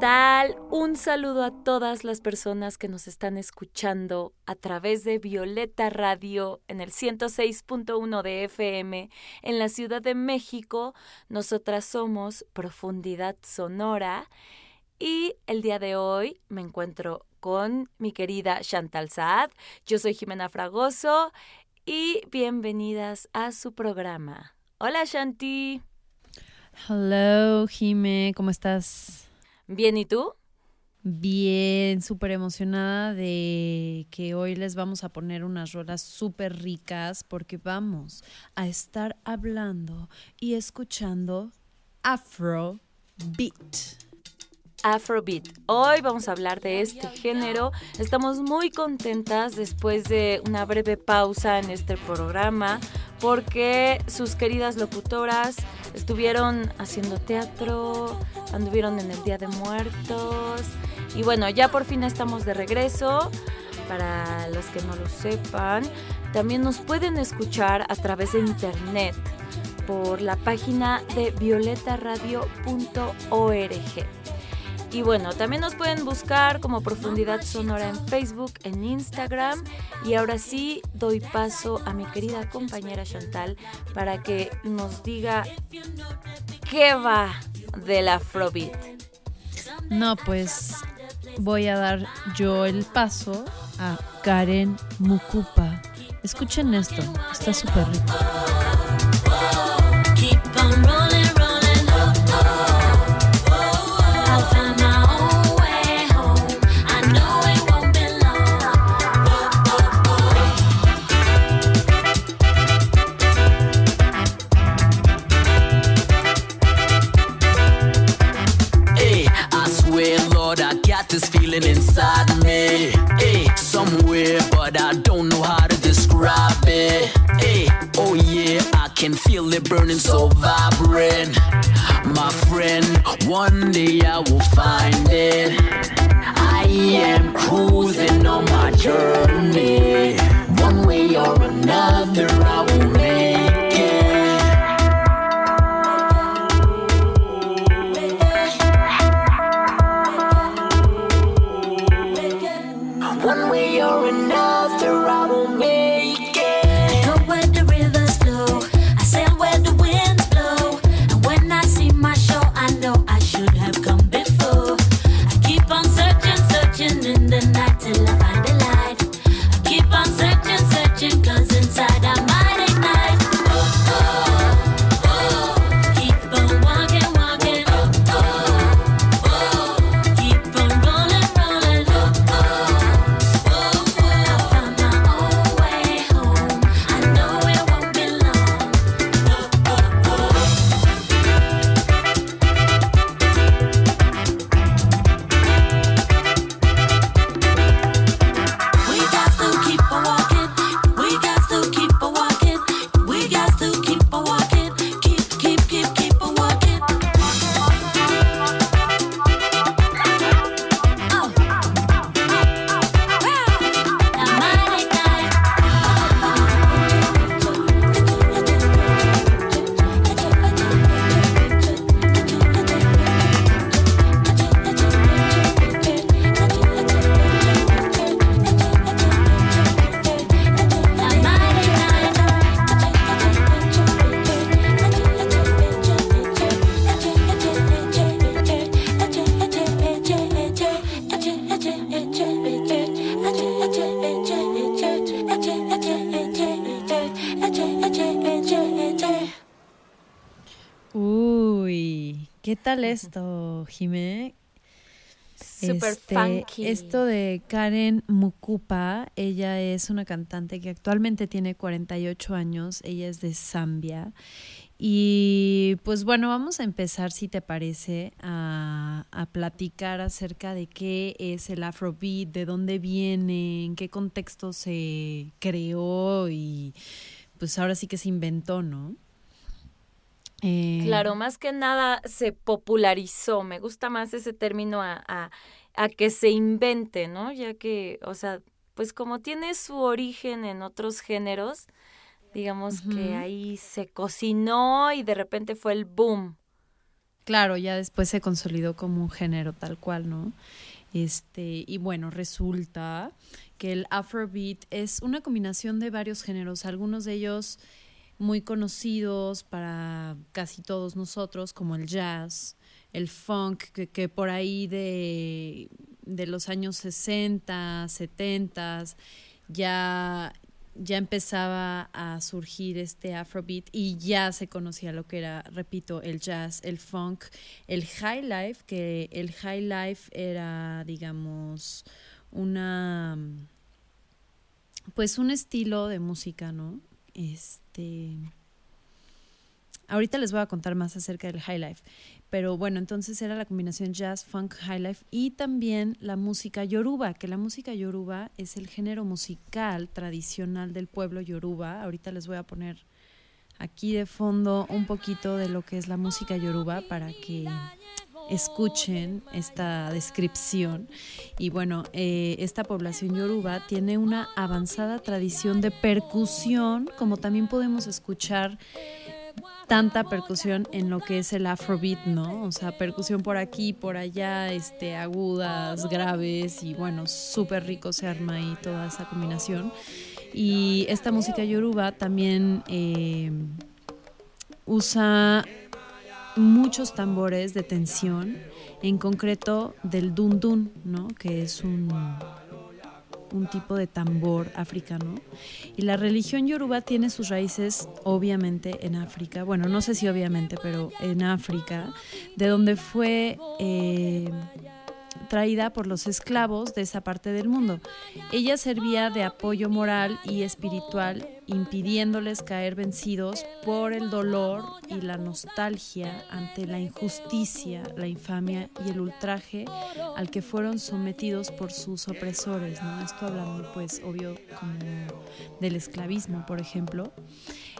Tal? Un saludo a todas las personas que nos están escuchando a través de Violeta Radio en el 106.1 de FM en la Ciudad de México. Nosotras somos Profundidad Sonora y el día de hoy me encuentro con mi querida Chantal Saad. Yo soy Jimena Fragoso y bienvenidas a su programa. Hola Shanti. Hello, Jime, ¿cómo estás? Bien, ¿y tú? Bien, súper emocionada de que hoy les vamos a poner unas rolas súper ricas porque vamos a estar hablando y escuchando Afro Beat. Afrobeat. Hoy vamos a hablar de este género. Estamos muy contentas después de una breve pausa en este programa porque sus queridas locutoras estuvieron haciendo teatro, anduvieron en el Día de Muertos y bueno, ya por fin estamos de regreso. Para los que no lo sepan, también nos pueden escuchar a través de internet por la página de violetaradio.org. Y bueno, también nos pueden buscar como Profundidad Sonora en Facebook, en Instagram. Y ahora sí doy paso a mi querida compañera Chantal para que nos diga qué va del Afrobeat. No, pues voy a dar yo el paso a Karen Mukupa. Escuchen esto, está súper rico. Inside me. Hey, somewhere, but I don't know how to describe it. Hey, oh yeah, I can feel it burning so vibrant. My friend, one day I will find it. I am cruising on my journey. One way or another, I will make till I Este, funky. Esto de Karen Mukupa, ella es una cantante que actualmente tiene 48 años, ella es de Zambia. Y pues bueno, vamos a empezar, si te parece, a, a platicar acerca de qué es el Afrobeat, de dónde viene, en qué contexto se creó y pues ahora sí que se inventó, ¿no? Eh, Claro, más que nada se popularizó. Me gusta más ese término a, a, a que se invente, ¿no? Ya que, o sea, pues como tiene su origen en otros géneros, digamos que ahí se cocinó y de repente fue el boom. Claro, ya después se consolidó como un género tal cual, ¿no? Este, y bueno, resulta que el Afrobeat es una combinación de varios géneros, algunos de ellos muy conocidos para casi todos nosotros, como el jazz, el funk, que, que por ahí de, de los años 60, 70, ya, ya empezaba a surgir este Afrobeat y ya se conocía lo que era, repito, el jazz, el funk, el high life, que el high life era, digamos, una pues un estilo de música, ¿no? Este ahorita les voy a contar más acerca del high life, pero bueno, entonces era la combinación jazz, funk, high life y también la música yoruba, que la música yoruba es el género musical tradicional del pueblo yoruba. Ahorita les voy a poner aquí de fondo un poquito de lo que es la música yoruba para que escuchen esta descripción. Y bueno, eh, esta población yoruba tiene una avanzada tradición de percusión, como también podemos escuchar tanta percusión en lo que es el afrobeat, ¿no? O sea, percusión por aquí, por allá, este, agudas, graves y bueno, súper rico se arma ahí toda esa combinación. Y esta música yoruba también eh, usa muchos tambores de tensión, en concreto del dundun, ¿no? Que es un, un tipo de tambor africano. Y la religión yoruba tiene sus raíces, obviamente, en África. Bueno, no sé si obviamente, pero en África, de donde fue eh, traída por los esclavos de esa parte del mundo. Ella servía de apoyo moral y espiritual, impidiéndoles caer vencidos por el dolor y la nostalgia ante la injusticia, la infamia y el ultraje al que fueron sometidos por sus opresores, ¿no? Esto hablando, pues, obvio, como del esclavismo, por ejemplo.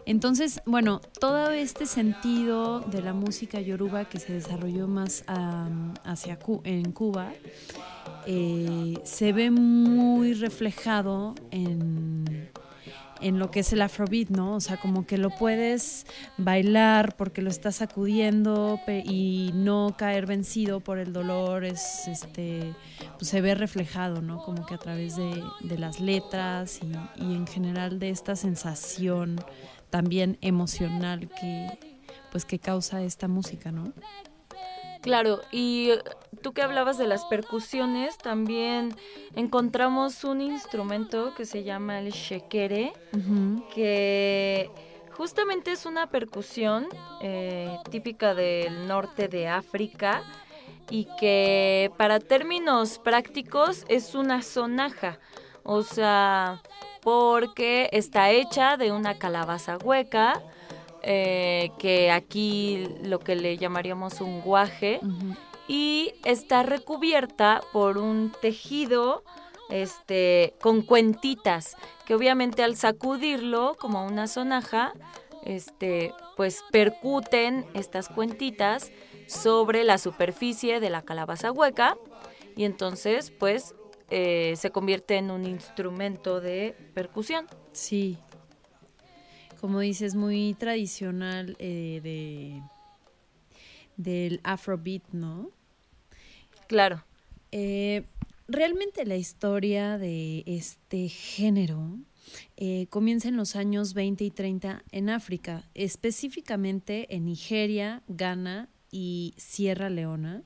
Entonces, bueno, todo este sentido de la música yoruba que se desarrolló más hacia en Cuba eh, se ve muy reflejado en, en lo que es el afrobeat, ¿no? O sea, como que lo puedes bailar porque lo estás sacudiendo y no caer vencido por el dolor, es este, pues se ve reflejado, ¿no? Como que a través de, de las letras y en general de esta sensación también emocional que pues que causa esta música, ¿no? Claro, y eh, tú que hablabas de las percusiones, también encontramos un instrumento que se llama el shekere, que justamente es una percusión eh, típica del norte de África y que para términos prácticos es una sonaja, o sea, porque está hecha de una calabaza hueca, eh, que aquí lo que le llamaríamos un guaje, y está recubierta por un tejido este con cuentitas que obviamente al sacudirlo como una sonaja este pues percuten estas cuentitas sobre la superficie de la calabaza hueca y entonces pues eh, se convierte en un instrumento de percusión Sí. Como dices, muy tradicional eh, de del Afrobeat, ¿no? claro Eh, realmente la historia de este género eh, comienza en los años 20 y 30 en África, específicamente en Nigeria, Ghana y Sierra Leona,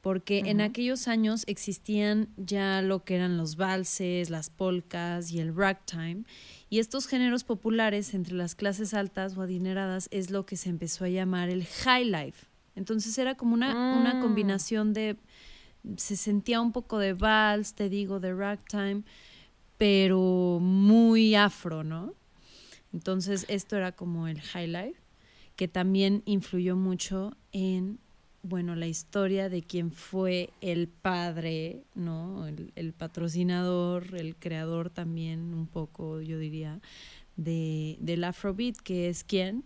porque en aquellos años existían ya lo que eran los valses, las polcas y el ragtime, y estos géneros populares entre las clases altas o adineradas es lo que se empezó a llamar el high life. Entonces era como una, una Mm. combinación de se sentía un poco de vals, te digo, de ragtime, pero muy afro, ¿no? Entonces esto era como el high life, que también influyó mucho en, bueno, la historia de quién fue el padre, ¿no? El, el patrocinador, el creador también un poco, yo diría, de, del afrobeat, que es quién?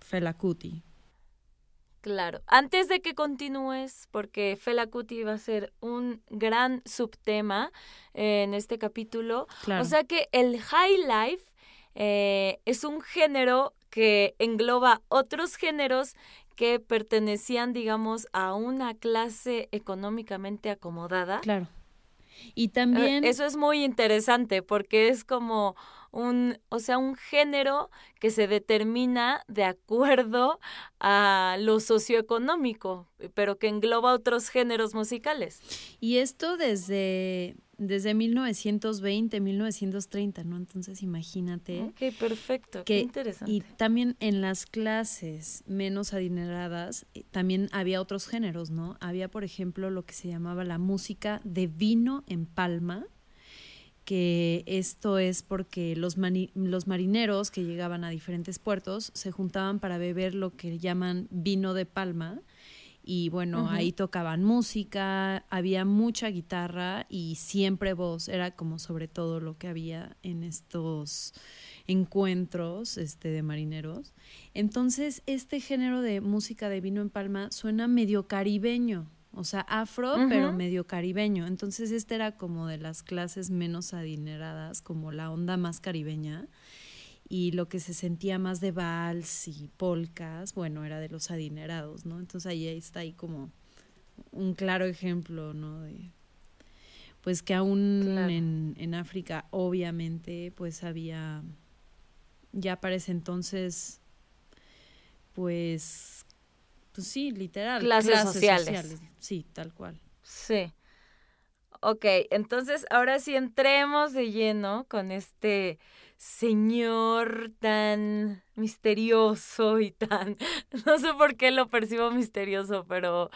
Fela Kuti. Claro. Antes de que continúes, porque Fela Kuti va a ser un gran subtema en este capítulo. O sea que el high life eh, es un género que engloba otros géneros que pertenecían, digamos, a una clase económicamente acomodada. Claro. Y también... Eso es muy interesante porque es como un, o sea, un género que se determina de acuerdo a lo socioeconómico, pero que engloba otros géneros musicales. Y esto desde, desde 1920, 1930, ¿no? Entonces imagínate. Ok, perfecto, qué interesante. Y también en las clases menos adineradas, eh, también había otros géneros, ¿no? Había, por ejemplo, lo que se llamaba la música de vino en palma, que esto es porque los, los marineros que llegaban a diferentes puertos se juntaban para beber lo que llaman vino de palma y bueno, ahí tocaban música, había mucha guitarra y siempre voz, era como sobre todo lo que había en estos encuentros este de marineros. Entonces, este género de música de vino en palma suena medio caribeño, o sea, afro, pero medio caribeño. Entonces, este era como de las clases menos adineradas, como la onda más caribeña. Y lo que se sentía más de vals y polcas, bueno, era de los adinerados, ¿no? Entonces ahí está ahí como un claro ejemplo, ¿no? De, pues que aún en, en África, obviamente, pues había, ya para ese entonces, pues pues sí, literal. Clases, sociales. Sí, tal cual. Sí. Ok, entonces ahora sí entremos de lleno con este señor tan misterioso y tan, no sé por qué lo percibo misterioso, pero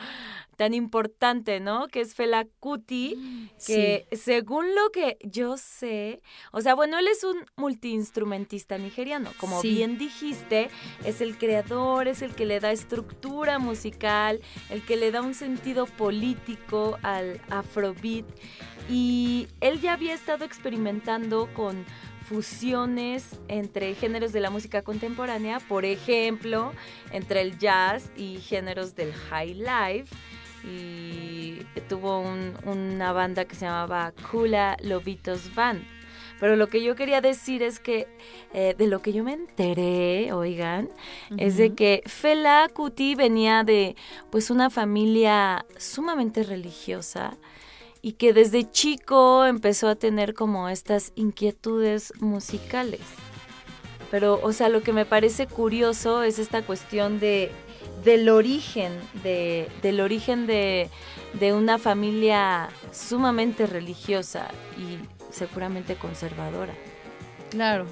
tan importante, ¿no? Que es Fela Kuti, que según lo que yo sé, o sea, bueno, él es un multiinstrumentista nigeriano, como bien dijiste, es el creador, es el que le da estructura musical, el que le da un sentido político al afrobeat y él ya había estado experimentando con fusiones entre géneros de la música contemporánea, por ejemplo, entre el jazz y géneros del high life y tuvo una banda que se llamaba Kula Lobitos Band. Pero lo que yo quería decir es que eh, de lo que yo me enteré, oigan, es de que Fela Kuti venía de pues una familia sumamente religiosa y que desde chico empezó a tener como estas inquietudes musicales. Pero, o sea, lo que me parece curioso es esta cuestión de del origen, de, del origen de, de una familia sumamente religiosa y seguramente conservadora. Claro,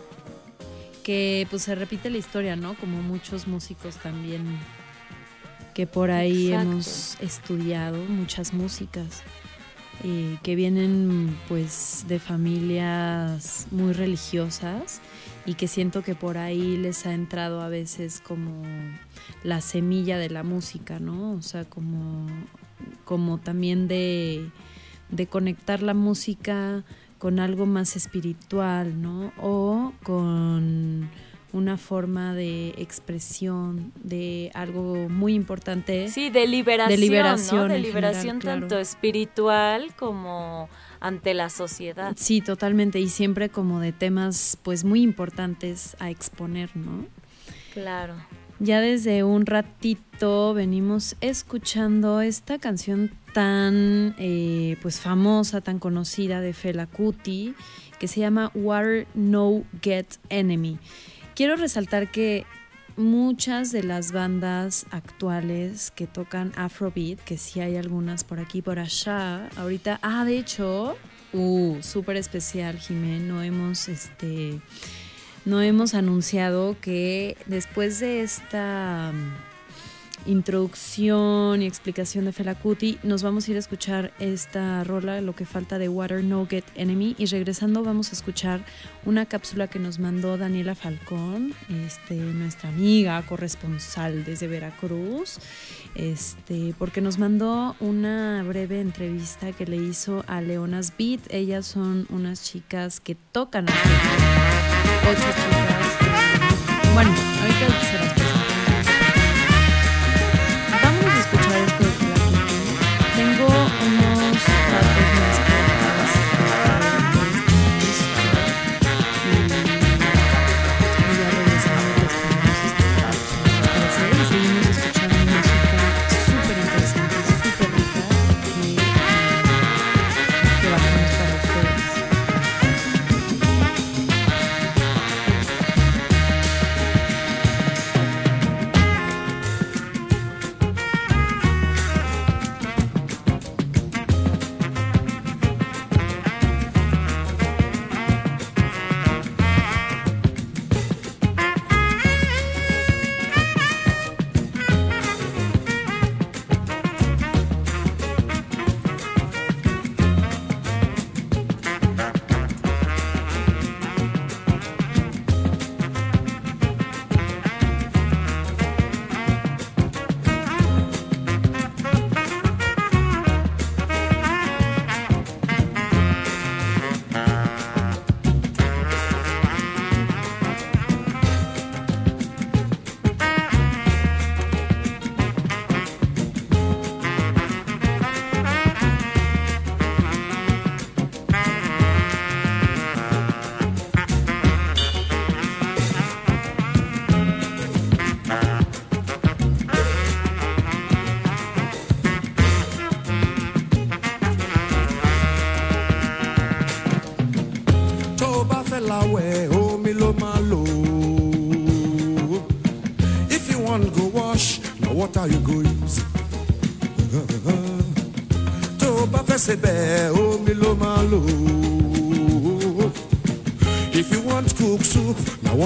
que pues se repite la historia, ¿no? Como muchos músicos también que por ahí hemos estudiado muchas músicas que vienen pues de familias muy religiosas y que siento que por ahí les ha entrado a veces como la semilla de la música, ¿no? O sea, como, como también de, de conectar la música con algo más espiritual, ¿no? O con una forma de expresión de algo muy importante. Sí, de liberación, de liberación, De liberación tanto espiritual como ante la sociedad. Sí, totalmente, y siempre como de temas pues muy importantes a exponer, ¿no? Claro. Ya desde un ratito venimos escuchando esta canción tan eh, pues famosa, tan conocida de Fela Kuti, que se llama War No Get Enemy. Quiero resaltar que muchas de las bandas actuales que tocan Afrobeat, que sí hay algunas por aquí por allá, ahorita, ah, de hecho, uh, súper especial, Jimé, no hemos, este, no hemos anunciado que después de esta introducción y explicación de Fela Kuti, nos vamos a ir a escuchar esta rola, lo que falta de Water No Get Enemy, y regresando vamos a escuchar una cápsula que nos mandó Daniela Falcón, este, nuestra amiga corresponsal desde Veracruz, este, porque nos mandó una breve entrevista que le hizo a Leonas Beat. Ellas son unas chicas que tocan, ocho chicas. Bueno, ahorita se las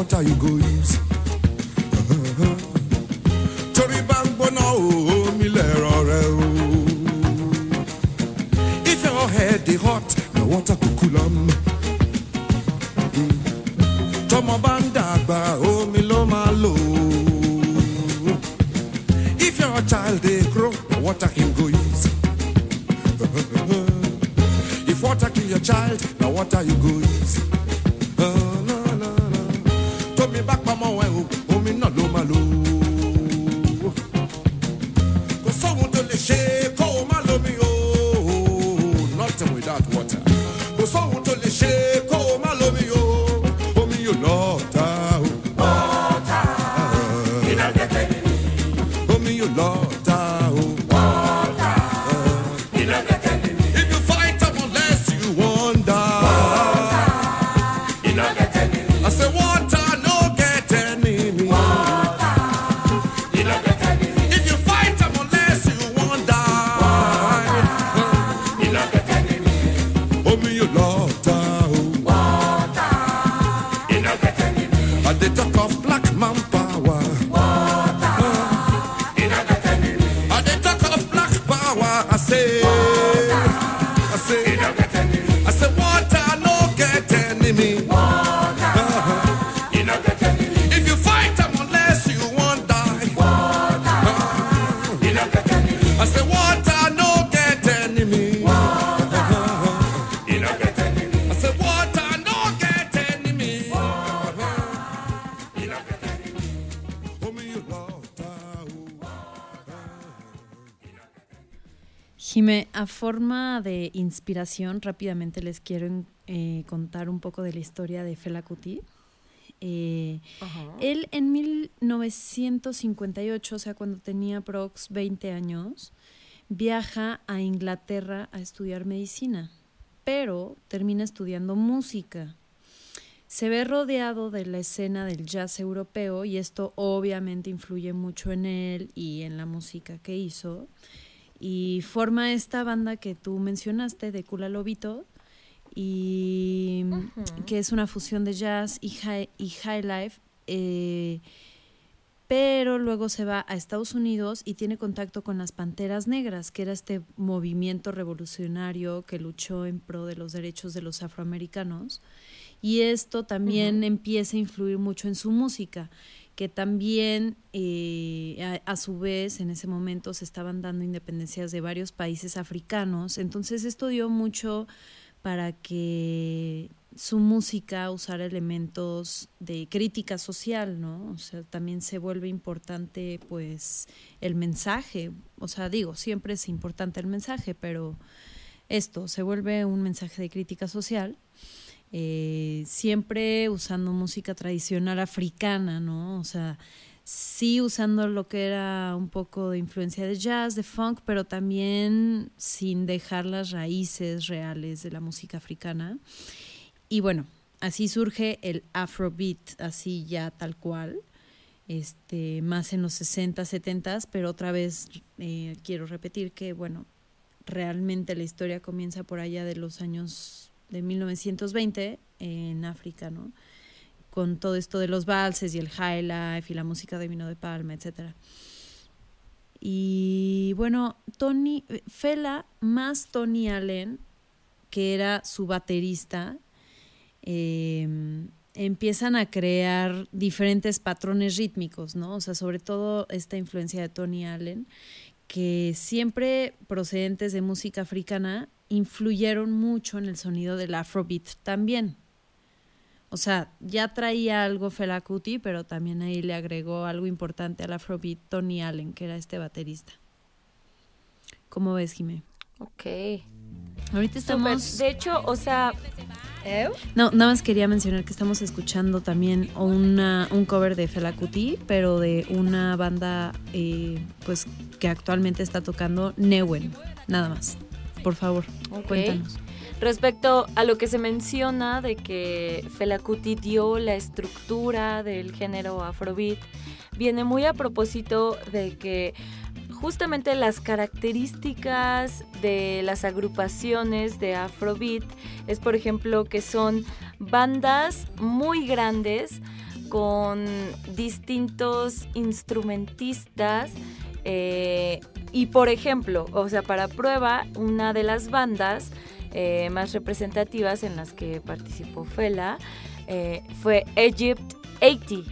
water you go use. o if your head hot water cool bá if your child dey grow na water him go use. if water kill your child water you go use. Jime, a forma de inspiración, rápidamente les quiero eh, contar un poco de la historia de Fela Kuti. Eh, Él en 1958, o sea, cuando tenía prox 20 años, viaja a Inglaterra a estudiar medicina, pero termina estudiando música. Se ve rodeado de la escena del jazz europeo y esto obviamente influye mucho en él y en la música que hizo. Y forma esta banda que tú mencionaste de Kula Lobito y que es una fusión de jazz y high, y high life. eh, pero luego se va a Estados Unidos y tiene contacto con las Panteras Negras, que era este movimiento revolucionario que luchó en pro de los derechos de los afroamericanos. Y esto también empieza a influir mucho en su música, que también eh, a, su vez en ese momento se estaban dando independencias de varios países africanos. Entonces esto dio mucho para que su música usara elementos de crítica social, ¿no? O sea, también se vuelve importante pues el mensaje, o sea, digo, siempre es importante el mensaje, pero esto se vuelve un mensaje de crítica social, eh, siempre usando música tradicional africana, ¿no? O sea, sí usando lo que era un poco de influencia de jazz, de funk, pero también sin dejar las raíces reales de la música africana. Y bueno, así surge el Afrobeat, así ya tal cual, este, más en los 60, 70, pero otra vez eh, quiero repetir que, bueno, realmente la historia comienza por allá de los años de 1920 en África, ¿no? Con todo esto de los valses y el high life y la música de vino de palma, etcétera. Y bueno, Tony, Fela más Tony Allen, que era su baterista, eh, empiezan a crear diferentes patrones rítmicos, ¿no? O sea, sobre todo esta influencia de Tony Allen, que siempre procedentes de música africana influyeron mucho en el sonido del afrobeat también. O sea, ya traía algo Fela Kuti, pero también ahí le agregó algo importante al afrobeat Tony Allen, que era este baterista. ¿Cómo ves, Jimé? Ok. Ahorita estamos... De hecho, o sea, No, nada más quería mencionar que estamos escuchando también una, un cover de Fela Kuti, pero de una banda eh, pues que actualmente está tocando Newen, nada más. Por favor, Ok. cuéntanos. Respecto a lo que se menciona de que Fela Kuti dio la estructura del género afrobeat, viene muy a propósito de que justamente las características de las agrupaciones de afrobeat es por ejemplo que son bandas muy grandes con distintos instrumentistas eh, y por ejemplo, o sea, para prueba, una de las bandas eh, más representativas en las que participó Fela eh, fue Egypt 80.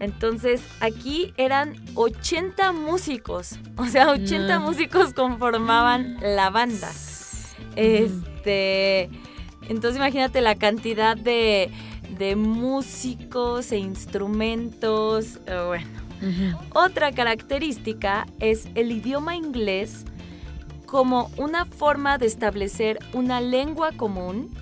Entonces aquí eran 80 músicos, o sea, 80 No. músicos conformaban la banda. Este, entonces imagínate la cantidad de, de músicos e instrumentos, Otra característica es el idioma inglés como una forma de establecer una lengua común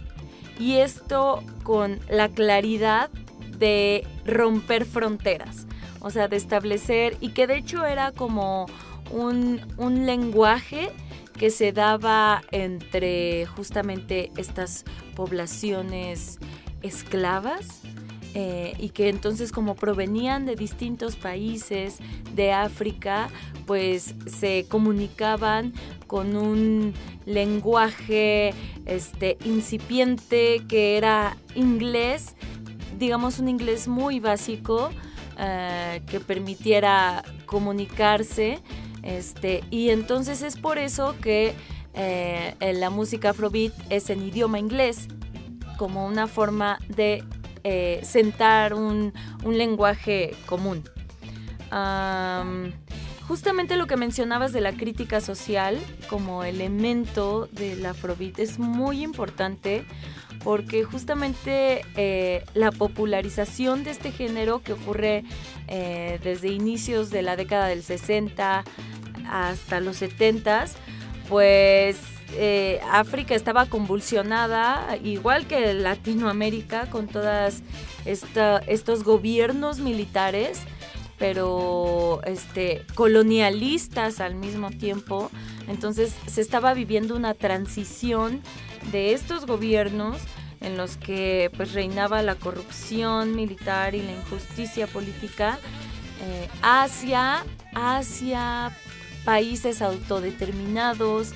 y esto con la claridad de romper fronteras, o sea, de establecer y que de hecho era como un, un lenguaje que se daba entre justamente estas poblaciones esclavas eh, y que entonces como provenían de distintos países de África, pues se comunicaban con un lenguaje este, incipiente que era inglés, digamos un inglés muy básico eh, que permitiera comunicarse. Este, y entonces es por eso que eh, la música afrobeat es en idioma inglés, como una forma de eh, sentar un, un lenguaje común. Am, justamente lo que mencionabas de la crítica social como elemento del afrobeat es muy importante porque justamente eh, la popularización de este género que ocurre eh, desde inicios de la década del 60 hasta los 70, pues eh, África estaba convulsionada, igual que Latinoamérica, con esta- estos gobiernos militares, pero este, colonialistas al mismo tiempo. Entonces se estaba viviendo una transición de estos gobiernos en los que pues reinaba la corrupción militar y la injusticia política eh, hacia países autodeterminados,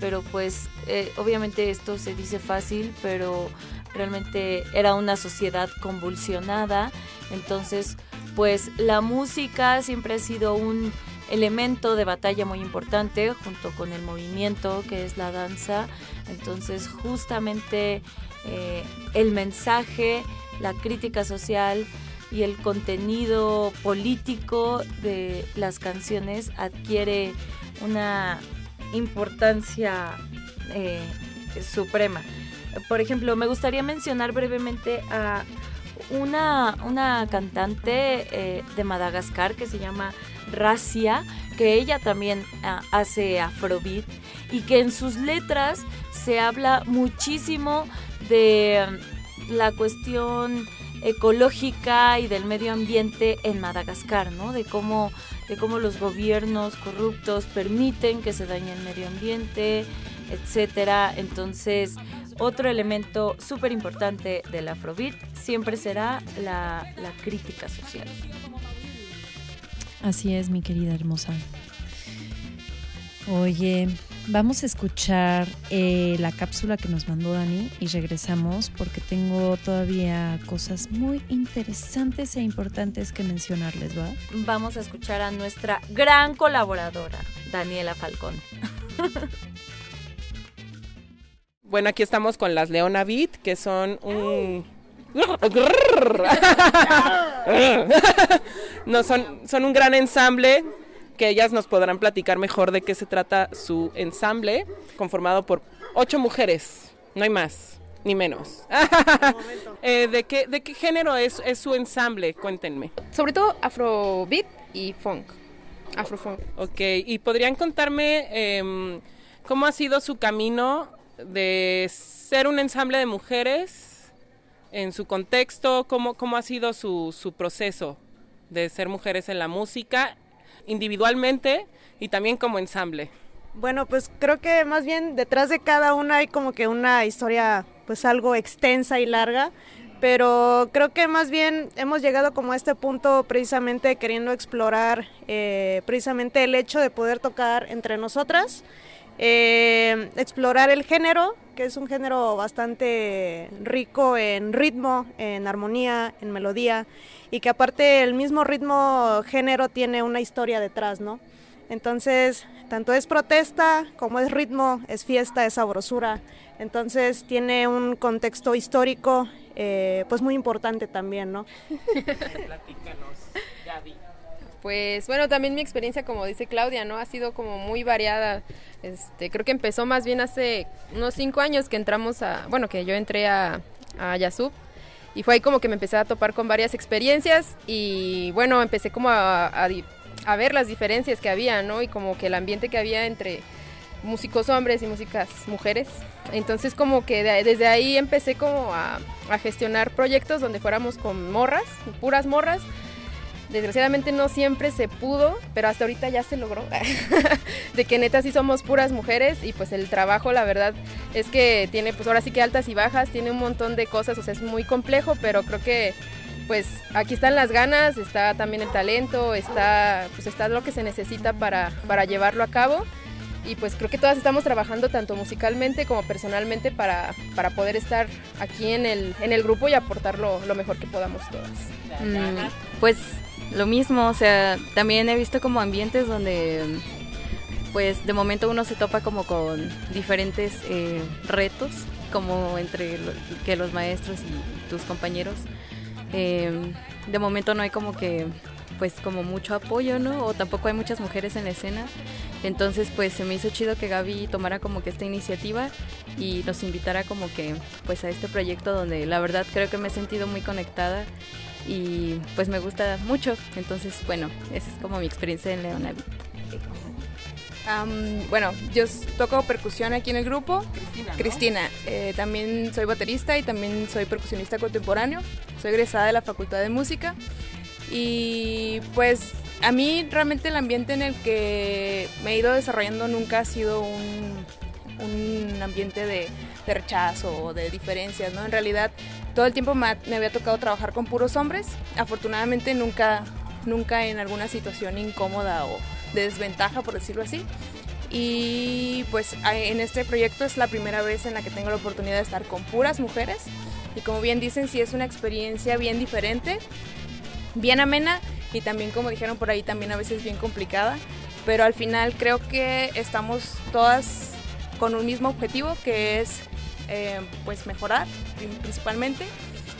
pero pues eh, obviamente esto se dice fácil, pero realmente era una sociedad convulsionada, entonces pues la música siempre ha sido un elemento de batalla muy importante junto con el movimiento que es la danza. Entonces justamente eh, el mensaje, la crítica social y el contenido político de las canciones adquiere una importancia eh, suprema. Por ejemplo, me gustaría mencionar brevemente a una, una cantante eh, de Madagascar que se llama Racia, que ella también ah, hace afrobeat y que en sus letras se habla muchísimo de mm, la cuestión ecológica y del medio ambiente en Madagascar, ¿no? De cómo, de cómo los gobiernos corruptos permiten que se dañe el medio ambiente, etcétera. Entonces, otro elemento súper importante del Afrobeat siempre será la, la crítica social. Así es, mi querida hermosa. Oye, vamos a escuchar eh, la cápsula que nos mandó Dani y regresamos porque tengo todavía cosas muy interesantes e importantes que mencionarles, ¿va? Vamos a escuchar a nuestra gran colaboradora, Daniela Falcón. Bueno, aquí estamos con las Leona Beat, que son un... no, son, son un gran ensamble que ellas nos podrán platicar mejor de qué se trata su ensamble, conformado por ocho mujeres, no hay más, ni menos. Eh, ¿de, qué, ¿De qué género es, es su ensamble? Cuéntenme. Sobre todo afrobeat y funk. Afrofunk. Ok, y podrían contarme em, cómo ha sido su camino de ser un ensamble de mujeres en su contexto, cómo, cómo ha sido su, su proceso de ser mujeres en la música, individualmente y también como ensamble. Bueno, pues creo que más bien detrás de cada una hay como que una historia pues algo extensa y larga, pero creo que más bien hemos llegado como a este punto precisamente queriendo explorar eh, precisamente el hecho de poder tocar entre nosotras, eh, explorar el género, que es un género bastante rico en ritmo, en armonía, en melodía, y que aparte el mismo ritmo género tiene una historia detrás, ¿no? Entonces, tanto es protesta como es ritmo, es fiesta, es sabrosura. Entonces tiene un contexto histórico eh, pues muy importante también, ¿no? Pues bueno, también mi experiencia, como dice Claudia, ¿no? Ha sido como muy variada. Este, creo que empezó más bien hace unos cinco años que entramos a, bueno, que yo entré a, a Yasub y fue ahí como que me empecé a topar con varias experiencias y bueno, empecé como a, ver las diferencias que había, ¿no? Y como que el ambiente que había entre músicos hombres y músicas mujeres. Entonces como que desde ahí empecé como a, gestionar proyectos donde fuéramos con morras, puras morras. Desgraciadamente no siempre se pudo, pero hasta ahorita ya se logró. de que neta sí somos puras mujeres y pues el trabajo la verdad es que tiene pues ahora sí que altas y bajas, tiene un montón de cosas, o sea, es muy complejo, pero creo que pues aquí están las ganas, está también el talento, está pues está lo que se necesita para, para llevarlo a cabo y pues creo que todas estamos trabajando tanto musicalmente como personalmente para, para poder estar aquí en el, en el grupo y aportar lo, lo mejor que podamos todas. Mm, pues lo mismo, o sea, también he visto como ambientes donde pues de momento uno se topa como con diferentes eh, retos, como entre que los maestros y tus compañeros. Eh, de momento no hay como que pues como mucho apoyo, ¿no? O tampoco hay muchas mujeres en la escena. Entonces pues se me hizo chido que Gaby tomara como que esta iniciativa y nos invitara como que pues a este proyecto donde la verdad creo que me he sentido muy conectada y pues me gusta mucho. Entonces bueno, esa es como mi experiencia en Leonavi. Um, bueno, yo toco percusión aquí en el grupo. Cristina. ¿no? Cristina. Eh, también soy baterista y también soy percusionista contemporáneo. Soy egresada de la Facultad de Música. Y pues a mí realmente el ambiente en el que me he ido desarrollando nunca ha sido un, un ambiente de, de, rechazo o de diferencias, ¿no? En realidad todo el tiempo me, me, había tocado trabajar con puros hombres. Afortunadamente nunca, nunca en alguna situación incómoda o de desventaja, por decirlo así. Y pues en este proyecto es la primera vez en la que tengo la oportunidad de estar con puras mujeres. Y como bien dicen, sí es una experiencia bien diferente bien amena y también como dijeron por ahí también a veces bien complicada, pero al final creo que estamos todas con un mismo objetivo que es eh, pues mejorar principalmente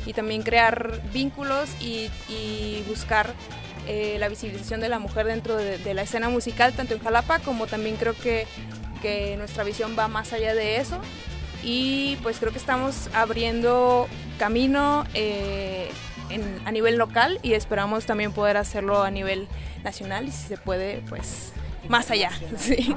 y también crear vínculos y, y buscar eh, la visibilización de la mujer dentro de, de, la escena musical, tanto en Jalapa como también creo que, que nuestra visión va más allá de eso. Y pues creo que estamos abriendo camino eh, en, a nivel local y esperamos también poder hacerlo a nivel nacional y si se puede, pues más allá. Sí,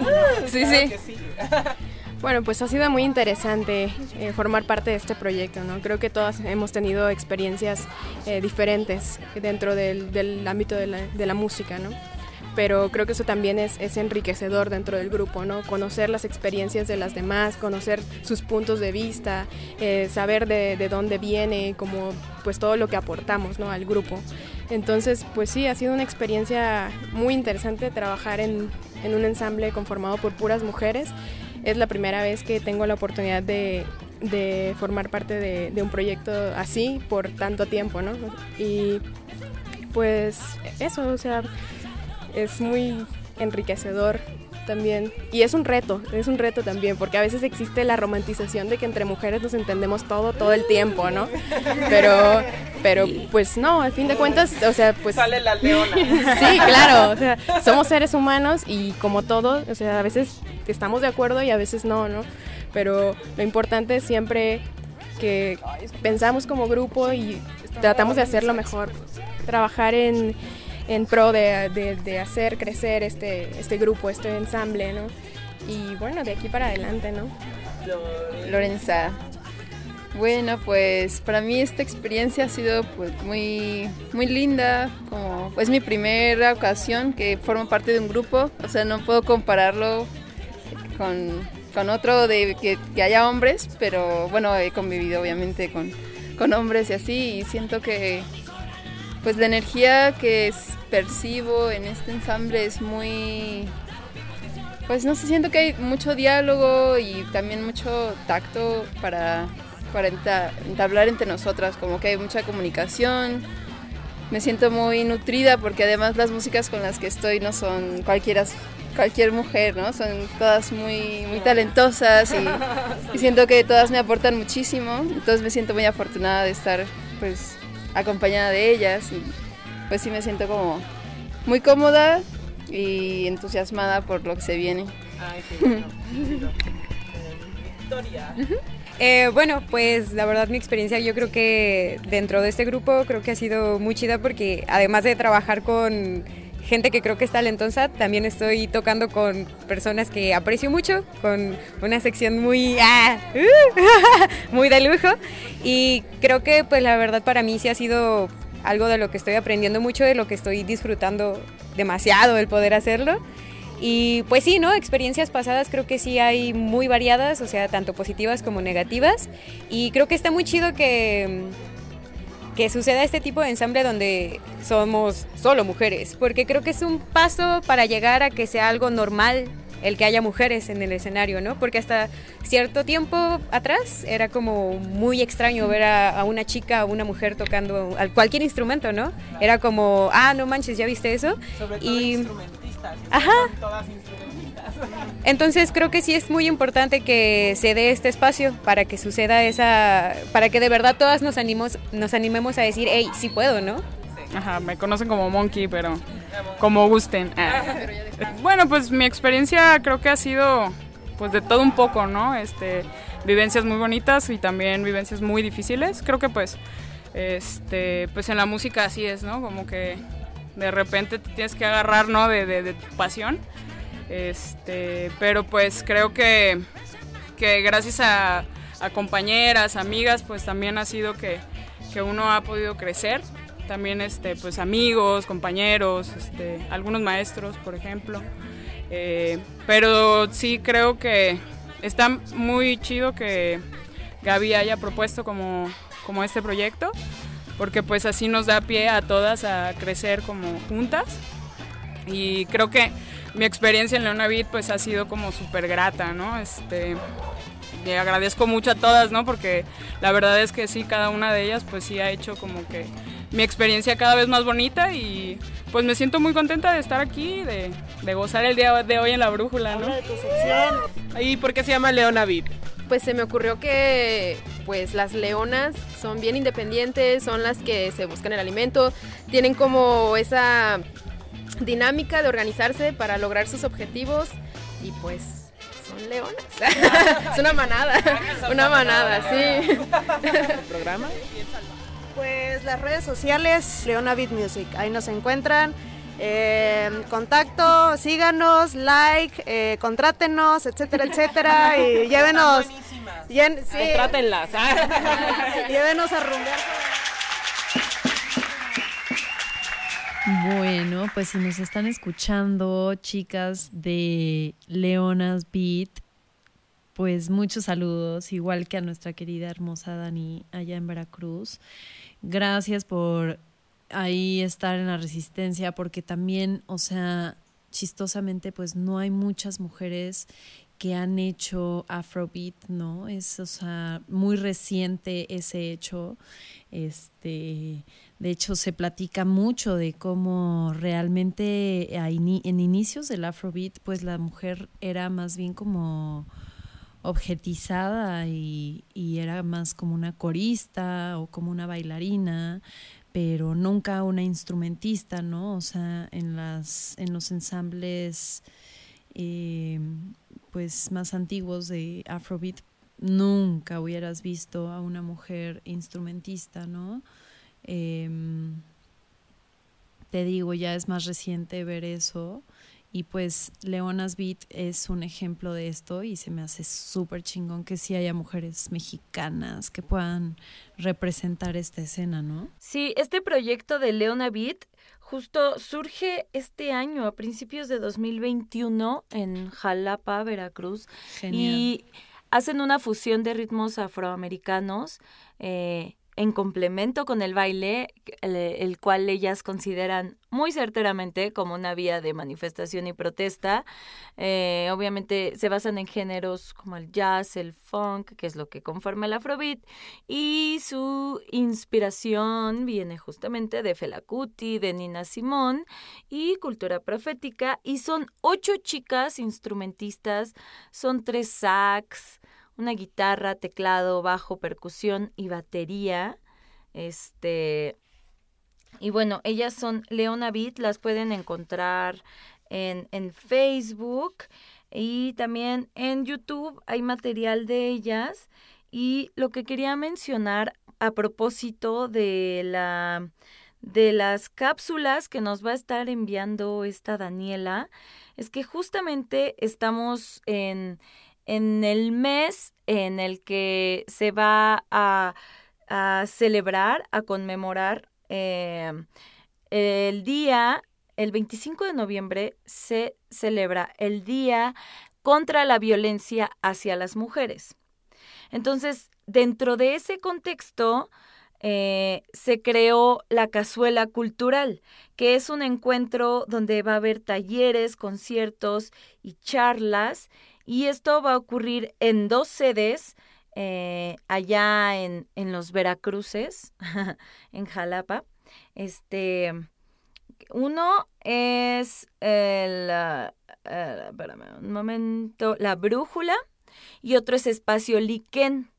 sí, sí. Bueno, pues ha sido muy interesante eh, formar parte de este proyecto, ¿no? Creo que todas hemos tenido experiencias eh, diferentes dentro del, del ámbito de la, de la, música, ¿no? Pero creo que eso también es, es, enriquecedor dentro del grupo, ¿no? Conocer las experiencias de las demás, conocer sus puntos de vista, eh, saber de, de, dónde viene, como pues todo lo que aportamos, ¿no? Al grupo. Entonces, pues sí, ha sido una experiencia muy interesante trabajar en, en un ensamble conformado por puras mujeres es la primera vez que tengo la oportunidad de, de formar parte de, de, un proyecto así por tanto tiempo, ¿no? Y pues eso, o sea, es muy enriquecedor también. Y es un reto, es un reto también, porque a veces existe la romantización de que entre mujeres nos entendemos todo, todo el tiempo, ¿no? Pero, pero pues no, al fin de cuentas, o sea, pues... Sale la leona. sí, claro, o sea, somos seres humanos y como todo, o sea, a veces estamos de acuerdo y a veces no, ¿no? Pero lo importante es siempre que pensamos como grupo y tratamos de hacerlo mejor. Trabajar en en pro de, de, de, hacer crecer este, este grupo, este ensamble, ¿no? Y bueno, de aquí para adelante, ¿no? Lorenza. Bueno, pues para mí esta experiencia ha sido pues muy, muy linda, como es mi primera ocasión que formo parte de un grupo, o sea, no puedo compararlo con, con otro de que, que, haya hombres, pero bueno, he convivido obviamente con, con hombres y así, y siento que pues la energía que es, percibo en este ensamble es muy pues no sé, siento que hay mucho diálogo y también mucho tacto para, para entablar entre nosotras, como que hay mucha comunicación. Me siento muy nutrida porque además las músicas con las que estoy no son cualquiera, cualquier mujer, ¿no? Son todas muy, muy talentosas y, y siento que todas me aportan muchísimo. Entonces me siento muy afortunada de estar pues acompañada de ellas y pues sí me siento como muy cómoda y entusiasmada por lo que se viene. Ay, qué bueno. Victoria. Eh, bueno, pues la verdad mi experiencia yo creo que dentro de este grupo creo que ha sido muy chida porque además de trabajar con gente que creo que es talentosa, también estoy tocando con personas que aprecio mucho, con una sección muy, ah, uh, muy de lujo y creo que pues la verdad para mí sí ha sido algo de lo que estoy aprendiendo mucho, de lo que estoy disfrutando demasiado el poder hacerlo. Y pues sí, ¿no? Experiencias pasadas creo que sí hay muy variadas, o sea, tanto positivas como negativas. Y creo que está muy chido que, que suceda este tipo de ensamble donde somos solo mujeres, porque creo que es un paso para llegar a que sea algo normal el que haya mujeres en el escenario, ¿no? Porque hasta cierto tiempo atrás era como muy extraño ver a, a una chica o una mujer tocando cualquier instrumento, ¿no? Era como, ah, no manches, ¿ya viste eso? Sobre todo y instrumentistas. Ajá. Todas instrumentistas. Entonces creo que sí es muy importante que se dé este espacio para que suceda esa, para que de verdad todas nos animemos, nos animemos a decir, hey, sí puedo, ¿no? Ajá, me conocen como Monkey, pero como gusten. Ah. Bueno, pues mi experiencia creo que ha sido pues de todo un poco, ¿no? Este, vivencias muy bonitas y también vivencias muy difíciles. Creo que pues este, pues en la música así es, ¿no? Como que de repente te tienes que agarrar, ¿no? De, de, de tu pasión. Este, pero pues creo que, que gracias a, a, compañeras, amigas, pues también ha sido que, que uno ha podido crecer también este, pues amigos, compañeros, este, algunos maestros, por ejemplo. Eh, pero sí creo que está muy chido que Gaby haya propuesto como, como este proyecto, porque pues así nos da pie a todas a crecer como juntas. Y creo que mi experiencia en Leonavit pues ha sido como súper grata, ¿no? Este, y agradezco mucho a todas, ¿no? Porque la verdad es que sí, cada una de ellas pues sí ha hecho como que mi experiencia cada vez más bonita y pues me siento muy contenta de estar aquí, de, de gozar el día de hoy en la brújula, ¿no? ¿Y por qué se llama Leona Beat? Pues se me ocurrió que pues las leonas son bien independientes, son las que se buscan el alimento, tienen como esa dinámica de organizarse para lograr sus objetivos y pues son leonas. es una manada, una manada, sí. ¿Programa? Pues las redes sociales, Leona Beat Music, ahí nos encuentran. Eh, contacto, síganos, like, eh, contrátenos, etcétera, etcétera, y llévenos. llen- sí. Ay, trátenlas. llévenos a rumbear. Bueno, pues si nos están escuchando, chicas de Leonas Beat, pues muchos saludos, igual que a nuestra querida hermosa Dani allá en Veracruz. Gracias por ahí estar en la resistencia, porque también, o sea, chistosamente, pues no hay muchas mujeres que han hecho Afrobeat, ¿no? Es, o sea, muy reciente ese hecho. Este, de hecho, se platica mucho de cómo realmente en inicios del Afrobeat, pues la mujer era más bien como objetizada y, y era más como una corista o como una bailarina, pero nunca una instrumentista, ¿no? O sea, en las, en los ensambles eh, pues más antiguos de Afrobeat, nunca hubieras visto a una mujer instrumentista, ¿no? Em, te digo, ya es más reciente ver eso. Y pues Leonas Beat es un ejemplo de esto y se me hace súper chingón que sí haya mujeres mexicanas que puedan representar esta escena, ¿no? Sí, este proyecto de Leona Beat justo surge este año, a principios de 2021, en Jalapa, Veracruz. Genial. Y hacen una fusión de ritmos afroamericanos eh, en complemento con el baile, el, cual ellas consideran muy certeramente como una vía de manifestación y protesta. Eh, obviamente se basan en géneros como el jazz, el funk, que es lo que conforma el afrobeat, y su inspiración viene justamente de Fela Kuti, de Nina Simón y cultura profética, y son ocho chicas instrumentistas, son tres sax, una guitarra, teclado, bajo, percusión y batería. Este. Y bueno, ellas son Leona Beat, las pueden encontrar en, en Facebook y también en YouTube hay material de ellas. Y lo que quería mencionar a propósito de la de las cápsulas que nos va a estar enviando esta Daniela es que justamente estamos en, en el mes en el que se va a, celebrar, a conmemorar eh, el día, el 25 de noviembre se celebra el Día contra la Violencia hacia las Mujeres. Entonces, dentro de ese contexto, eh, se creó la Cazuela Cultural, que es un encuentro donde va a haber talleres, conciertos y charlas, y esto va a ocurrir en dos sedes, eh, allá en, en los Veracruces, en Jalapa. Este, uno es el, ah, ah, espérame un momento, la brújula, y otro es Espacio Liquén.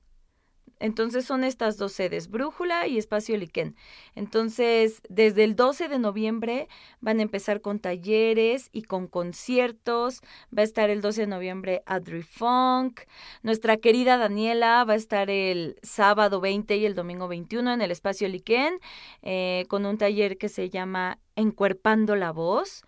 Entonces son estas dos sedes, Brújula y Espacio Liquén. Entonces, desde el 12 de noviembre van a empezar con talleres y con conciertos. Va a estar el 12 de noviembre Adri Funk. Nuestra querida Daniela va a estar el sábado 20 y el domingo 21 en el Espacio Liquén eh, con un taller que se llama Encuerpando la Voz.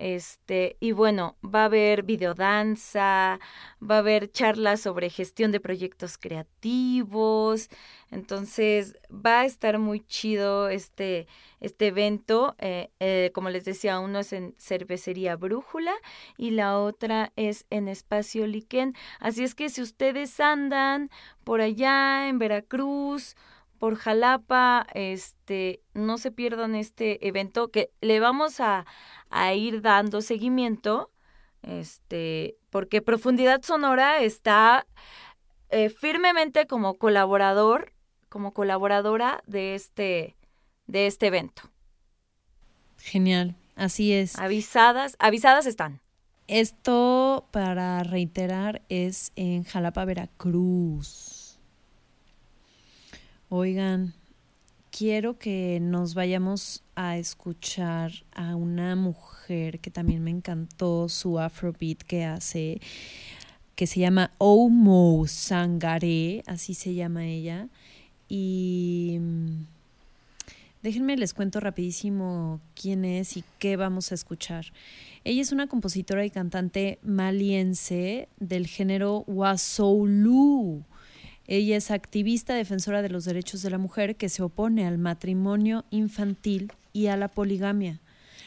Este, y bueno, va a haber videodanza, va a haber charlas sobre gestión de proyectos creativos. Entonces, va a estar muy chido este, este evento. Eh, eh, como les decía, uno es en Cervecería Brújula y la otra es en Espacio Liquén. Así es que si ustedes andan por allá en Veracruz, por Jalapa, este, no se pierdan este evento que le vamos a, a ir dando seguimiento, este, porque Profundidad Sonora está eh, firmemente como colaborador, como colaboradora de este, de este evento. Genial, así es. Avisadas, avisadas están. Esto, para reiterar, es en Jalapa, Veracruz. Oigan, quiero que nos vayamos a escuchar a una mujer que también me encantó su afrobeat que hace, que se llama Omo Sangare, así se llama ella. Y mm, déjenme les cuento rapidísimo quién es y qué vamos a escuchar. Ella es una compositora y cantante maliense del género Wasoulu. Ella es activista defensora de los derechos de la mujer que se opone al matrimonio infantil y a la poligamia.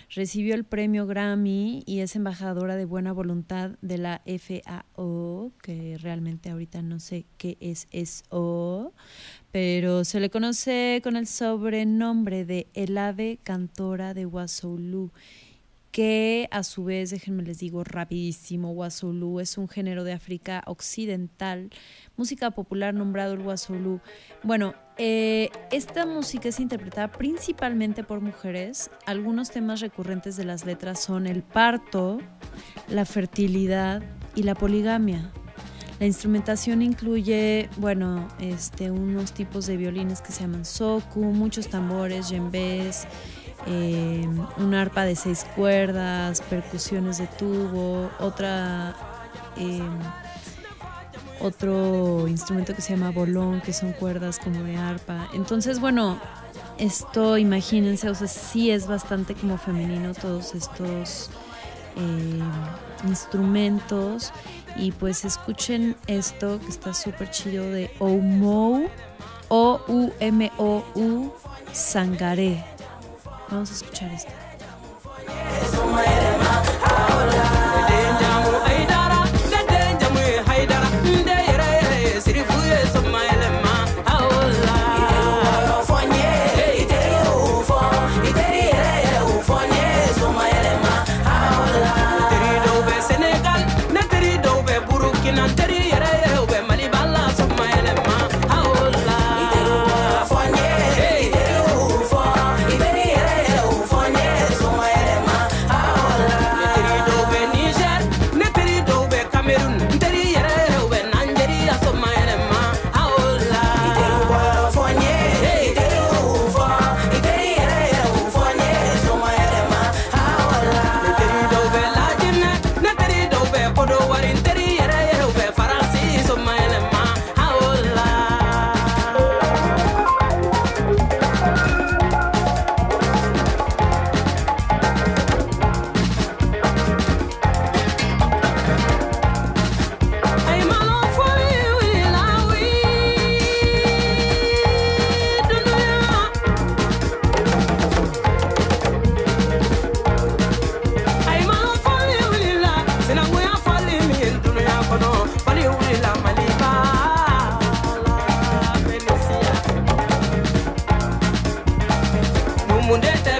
Recibió el premio Grammy y es embajadora de buena voluntad de la FAO, que realmente ahorita no sé qué es eso, pero se le conoce con el sobrenombre de El ave cantora de Wasoulu que a su vez, déjenme les digo rapidísimo, Wasulu es un género de África Occidental, música popular nombrado el Wasulu. Bueno, eh, esta música es interpretada principalmente por mujeres. Algunos temas recurrentes de las letras son el parto, la fertilidad y la poligamia. La instrumentación incluye, bueno, este, unos tipos de violines que se llaman soku, muchos tambores, djembes, eh, una arpa de seis cuerdas, percusiones de tubo, otra eh, otro instrumento que se llama bolón, que son cuerdas como de arpa. Entonces, bueno, esto imagínense, o sea, sí es bastante como femenino todos estos eh, instrumentos. Y pues escuchen esto que está súper chido de Oumou, O-U-M-O-U, Sangaré. Vamos a escuchar esto. mundo.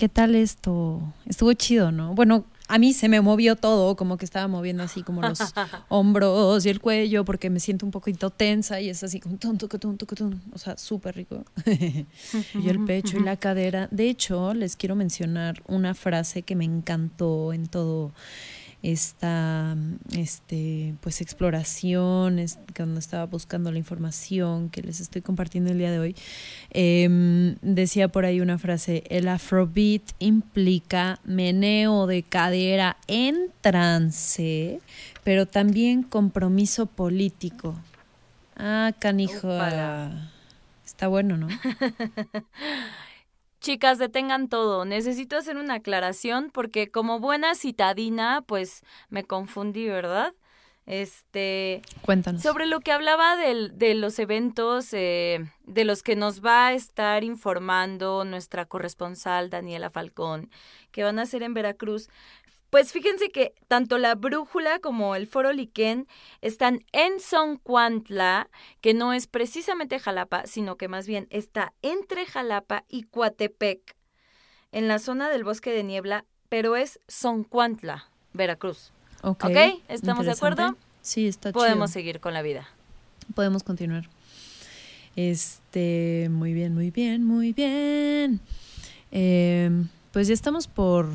¿Qué tal esto? Estuvo chido, ¿no? Bueno, a mí se me movió todo, como que estaba moviendo así como los hombros y el cuello, porque me siento un poquito tensa y es así como tum, tucu, tum. o sea, súper rico. y el pecho y la cadera. De hecho, les quiero mencionar una frase que me encantó en todo esta este pues exploración es, cuando estaba buscando la información que les estoy compartiendo el día de hoy em, decía por ahí una frase el afrobeat implica meneo de cadera en trance pero también compromiso político ah canijo. Está bueno no Chicas, detengan todo. Necesito hacer una aclaración porque como buena citadina, pues me confundí, ¿verdad? Este. Cuéntanos. Sobre lo que hablaba del, de los eventos eh, de los que nos va a estar informando nuestra corresponsal Daniela Falcón, que van a ser en Veracruz. Pues fíjense que tanto la brújula como el foro Liquén están en Soncuantla, que no es precisamente Jalapa, sino que más bien está entre Jalapa y Coatepec, en la zona del bosque de niebla, pero es Soncuantla, Veracruz. Ok. ¿Estamos de acuerdo? Sí, está Podemos chido. seguir con la vida. Podemos continuar. Este, muy bien, muy bien, muy bien. Eh, pues ya estamos por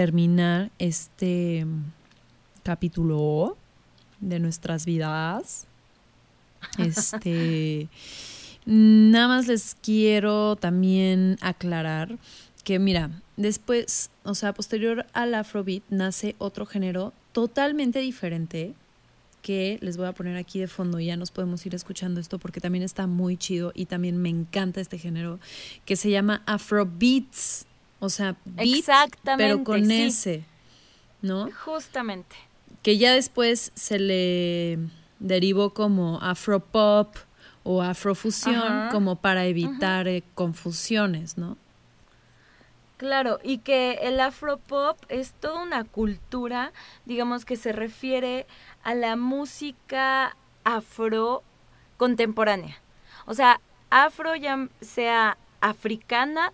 terminar este capítulo de nuestras vidas. Este, nada más les quiero también aclarar que, mira, después, o sea, posterior al Afrobeat nace otro género totalmente diferente que les voy a poner aquí de fondo y ya nos podemos ir escuchando esto porque también está muy chido y también me encanta este género que se llama Afrobeats. O sea, beat, Exactamente, pero con sí. S, ¿no? Justamente. Que ya después se le derivó como afropop o afrofusión, Ajá. como para evitar eh, confusiones, ¿no? Claro, y que el afropop es toda una cultura, digamos que se refiere a la música afro contemporánea. O sea, afro ya sea africana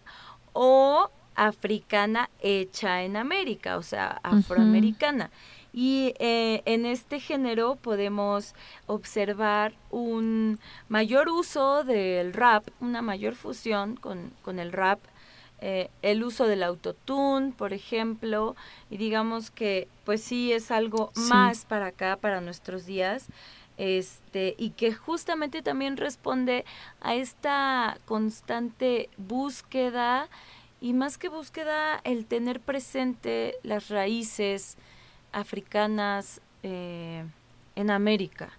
o africana hecha en América, o sea, afroamericana. Y eh, en este género podemos observar un mayor uso del rap, una mayor fusión con, con el rap, eh, el uso del autotune, por ejemplo, y digamos que pues sí es algo Sí. más para acá, para nuestros días, este, y que justamente también responde a esta constante búsqueda, y más que búsqueda, el tener presente las raíces africanas eh, en América.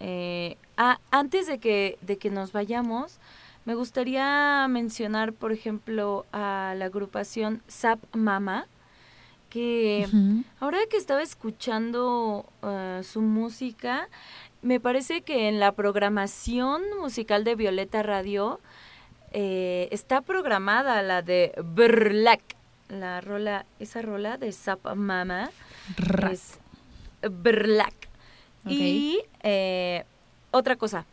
Eh, a- antes de que, de que nos vayamos, me gustaría mencionar, por ejemplo, a la agrupación Zap Mama, que ahora que estaba escuchando eh, su música, me parece que en la programación musical de Violeta Radio eh, está programada la de Brlack, la rola, esa rola de Zap Mama es Brlack. Ok. Y eh, otra cosa,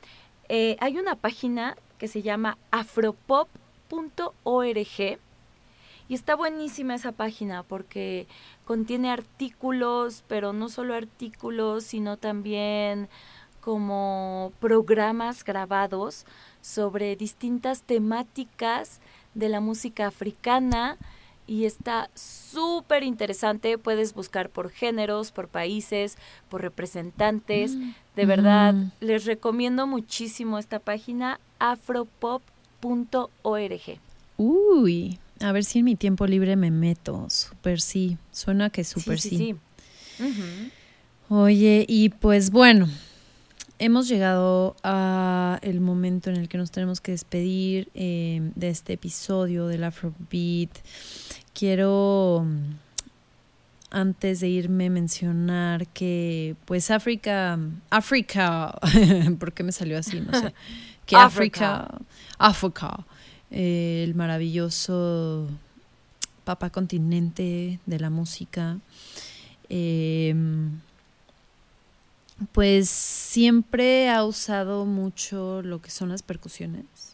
eh, hay una página que se llama afropop.org y está buenísima esa página porque contiene artículos, pero no solo artículos, sino también como programas grabados sobre distintas temáticas de la música africana y está súper interesante. Puedes buscar por géneros, por países, por representantes. De verdad, Mm. les recomiendo muchísimo esta página afropop.org. Uy, a ver si en mi tiempo libre me meto. Súper sí. Suena que súper sí. Oye, y pues bueno, hemos llegado a el momento en el que nos tenemos que despedir eh, de este episodio del Afrobeat. Quiero, mm, antes de irme, mencionar que, pues, África, África, ¿por qué me salió así? No sé. Que África. África, África, eh, el maravilloso papá continente de la música. Eh, pues siempre ha usado mucho lo que son las percusiones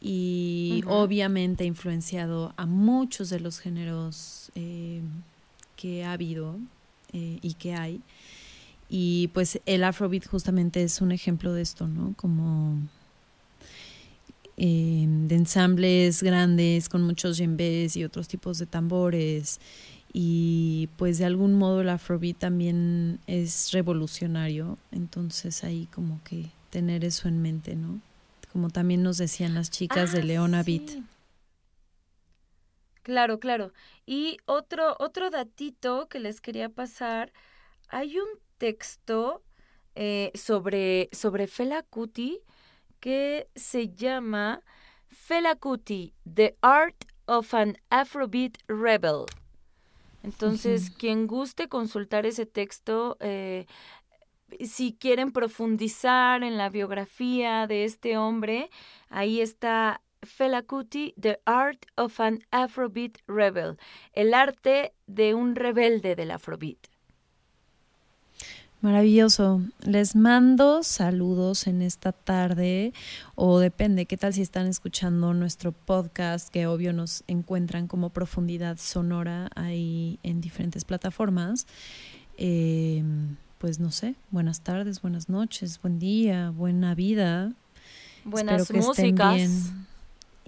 y obviamente ha influenciado a muchos de los géneros eh, que ha habido eh, y que hay. Y pues el Afrobeat justamente es un ejemplo de esto, ¿no? Como eh, de ensambles grandes con muchos djembes y otros tipos de tambores. Y pues de algún modo el Afrobeat también es revolucionario. Entonces ahí como que tener eso en mente, ¿no? Como también nos decían las chicas de Ah, Leona Beat. Claro, claro. Y otro, otro datito que les quería pasar, hay un texto eh, sobre, sobre Fela Kuti que se llama Fela Kuti, The Art of an Afrobeat Rebel. Entonces, quien guste consultar ese texto, eh, si quieren profundizar en la biografía de este hombre, ahí está Fela Kuti, The Art of an Afrobeat Rebel, el arte de un rebelde del Afrobeat. Maravilloso. Les mando saludos en esta tarde o depende, qué tal si están escuchando nuestro podcast, que obvio nos encuentran como profundidad sonora ahí en diferentes plataformas. Eh, pues no sé, buenas tardes, buenas noches, buen día, buena vida. Buenas Espero que estén músicas. bien.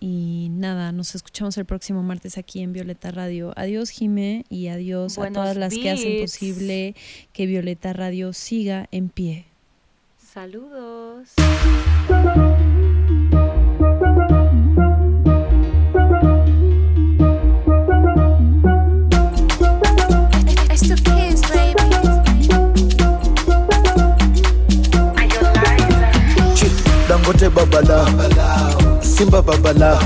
Y nada, nos escuchamos el próximo martes aquí en Violeta Radio. Adiós, Jime, y adiós a todas las que hacen posible que Violeta Radio siga en pie. Saludos. Babala simba babala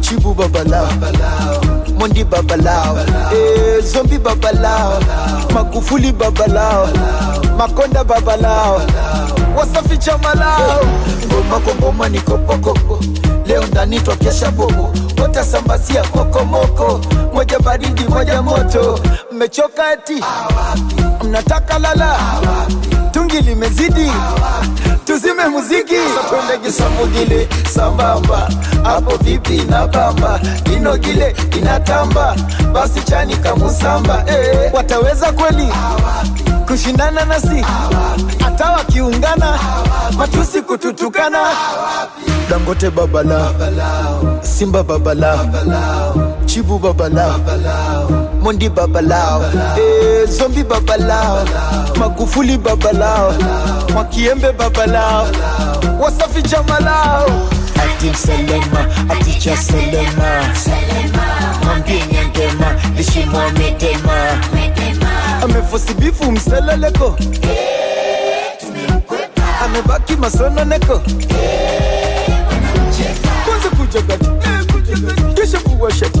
chibu babala mondi babalao eh, zombi babalao magufuli babalao makonda babalao wasafi chamala ngoma kwa ngoma ni kopokoko leo ndani twakesha bobo wotasambazia kokomoko moja baridi moja moto. Mmechoka eti. Mnataka lala. Tungi limezidi tuzime muziki. Twende kisambugile sambamba. Hapo vipi na bamba? Inogile inatamba basi chani kamusamba eh, wataweza kweli? Kushindana nasi? Hata wakiungana? Matusi kututukana? Dangote babala simba babala chibu babala mondi babalao. Eh, zombi babalao. Magufuli babalao. Mwakiembe babalao. Wasafi jamalao. Atim Selema, aticha selema. Mwambie nyangema lishimwametema amefosibifu mseleleko amebaki masononeko kwanza kujagati kisha kuwashati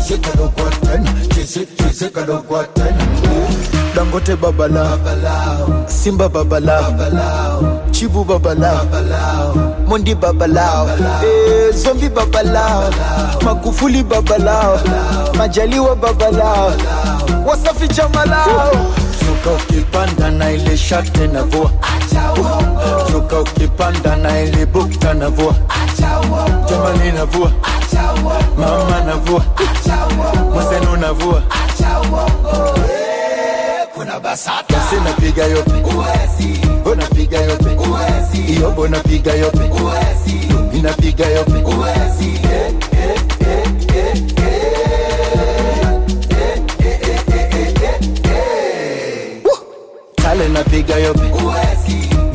cheze. Dangote babala, babalao. Simba babala babalao. Chibu babalao, babalao. Mondi babalao. Eh, zombi babalao, makufuli babala babalao. Majaliwa babalao. Wasafi chamalao. Suka ukipanda na ile shakte na vua acha mwaka ukipanda na ilibuka navua jamani navua mama navua mwenzenu navua kuna basata. Sinapiga yote. Uwezi. Unapiga yote? Uwezi. Iyobo napiga yote? Inapiga yote. Uwezi. Yeah, kale napiga yope